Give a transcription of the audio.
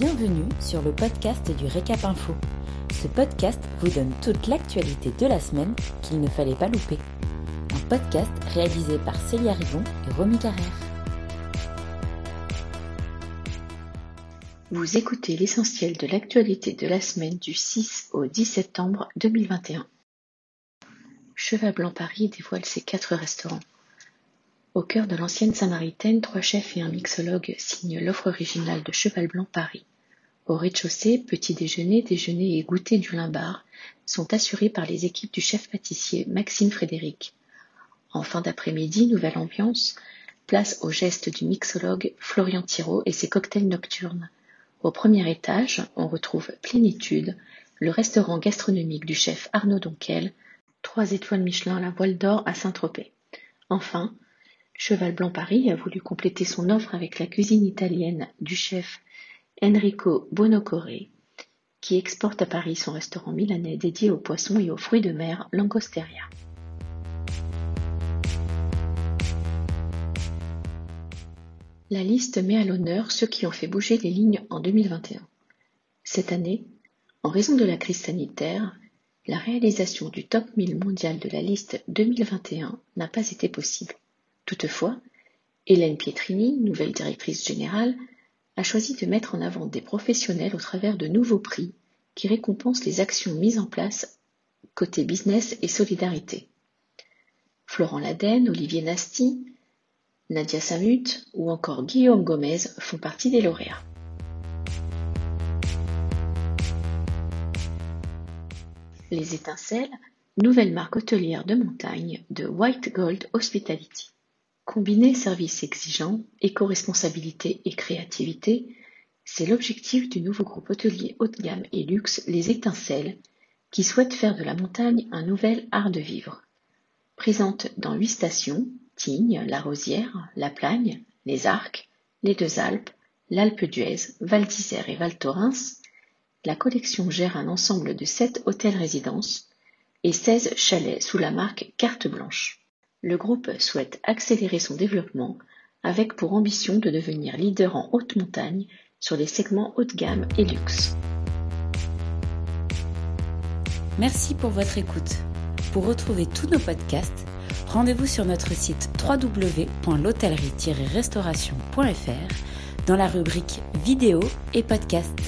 Bienvenue sur le podcast du Récap Info. Ce podcast vous donne toute l'actualité de la semaine qu'il ne fallait pas louper. Un podcast réalisé par Célia Rivon et Romy Carrère. Vous écoutez l'essentiel de l'actualité de la semaine du 6 au 10 septembre 2021. Cheval Blanc Paris dévoile ses quatre restaurants. Au cœur de l'ancienne Samaritaine, trois chefs et un mixologue signent l'offre originale de Cheval Blanc Paris. Au rez-de-chaussée, petit déjeuner, déjeuner et goûter du limbar sont assurés par les équipes du chef pâtissier Maxime Frédéric. En fin d'après-midi, nouvelle ambiance, place au geste du mixologue Florian Thiraud et ses cocktails nocturnes. Au premier étage, on retrouve Plénitude, le restaurant gastronomique du chef Arnaud Donquel, trois étoiles Michelin à la voile d'or à Saint-Tropez. Enfin, Cheval Blanc Paris a voulu compléter son offre avec la cuisine italienne du chef Enrico Bonocore, qui exporte à Paris son restaurant milanais dédié aux poissons et aux fruits de mer Langosteria. La liste met à l'honneur ceux qui ont fait bouger les lignes en 2021. Cette année, en raison de la crise sanitaire, la réalisation du top 1000 mondial de la liste 2021 n'a pas été possible. Toutefois, Hélène Pietrini, nouvelle directrice générale, a choisi de mettre en avant des professionnels au travers de nouveaux prix qui récompensent les actions mises en place côté business et solidarité. Florent Laden, Olivier Nasty, Nadia Samut ou encore Guillaume Gomez font partie des lauréats. Les étincelles, nouvelle marque hôtelière de montagne de White Gold Hospitality. Combiner services exigeants, éco-responsabilité et créativité, c'est l'objectif du nouveau groupe hôtelier haut de gamme et luxe Les Étincelles, qui souhaite faire de la montagne un nouvel art de vivre. Présente dans huit stations, Tignes, La Rosière, La Plagne, Les Arcs, les Deux Alpes, l'Alpe d'Huez, Val d'Isère et Val Thorens, la collection gère un ensemble de sept hôtels-résidences et 16 chalets sous la marque Carte Blanche. Le groupe souhaite accélérer son développement avec pour ambition de devenir leader en haute montagne sur les segments haut de gamme et luxe. Merci pour votre écoute. Pour retrouver tous nos podcasts, rendez-vous sur notre site www.l'hôtellerie-restauration.fr dans la rubrique vidéo et podcasts.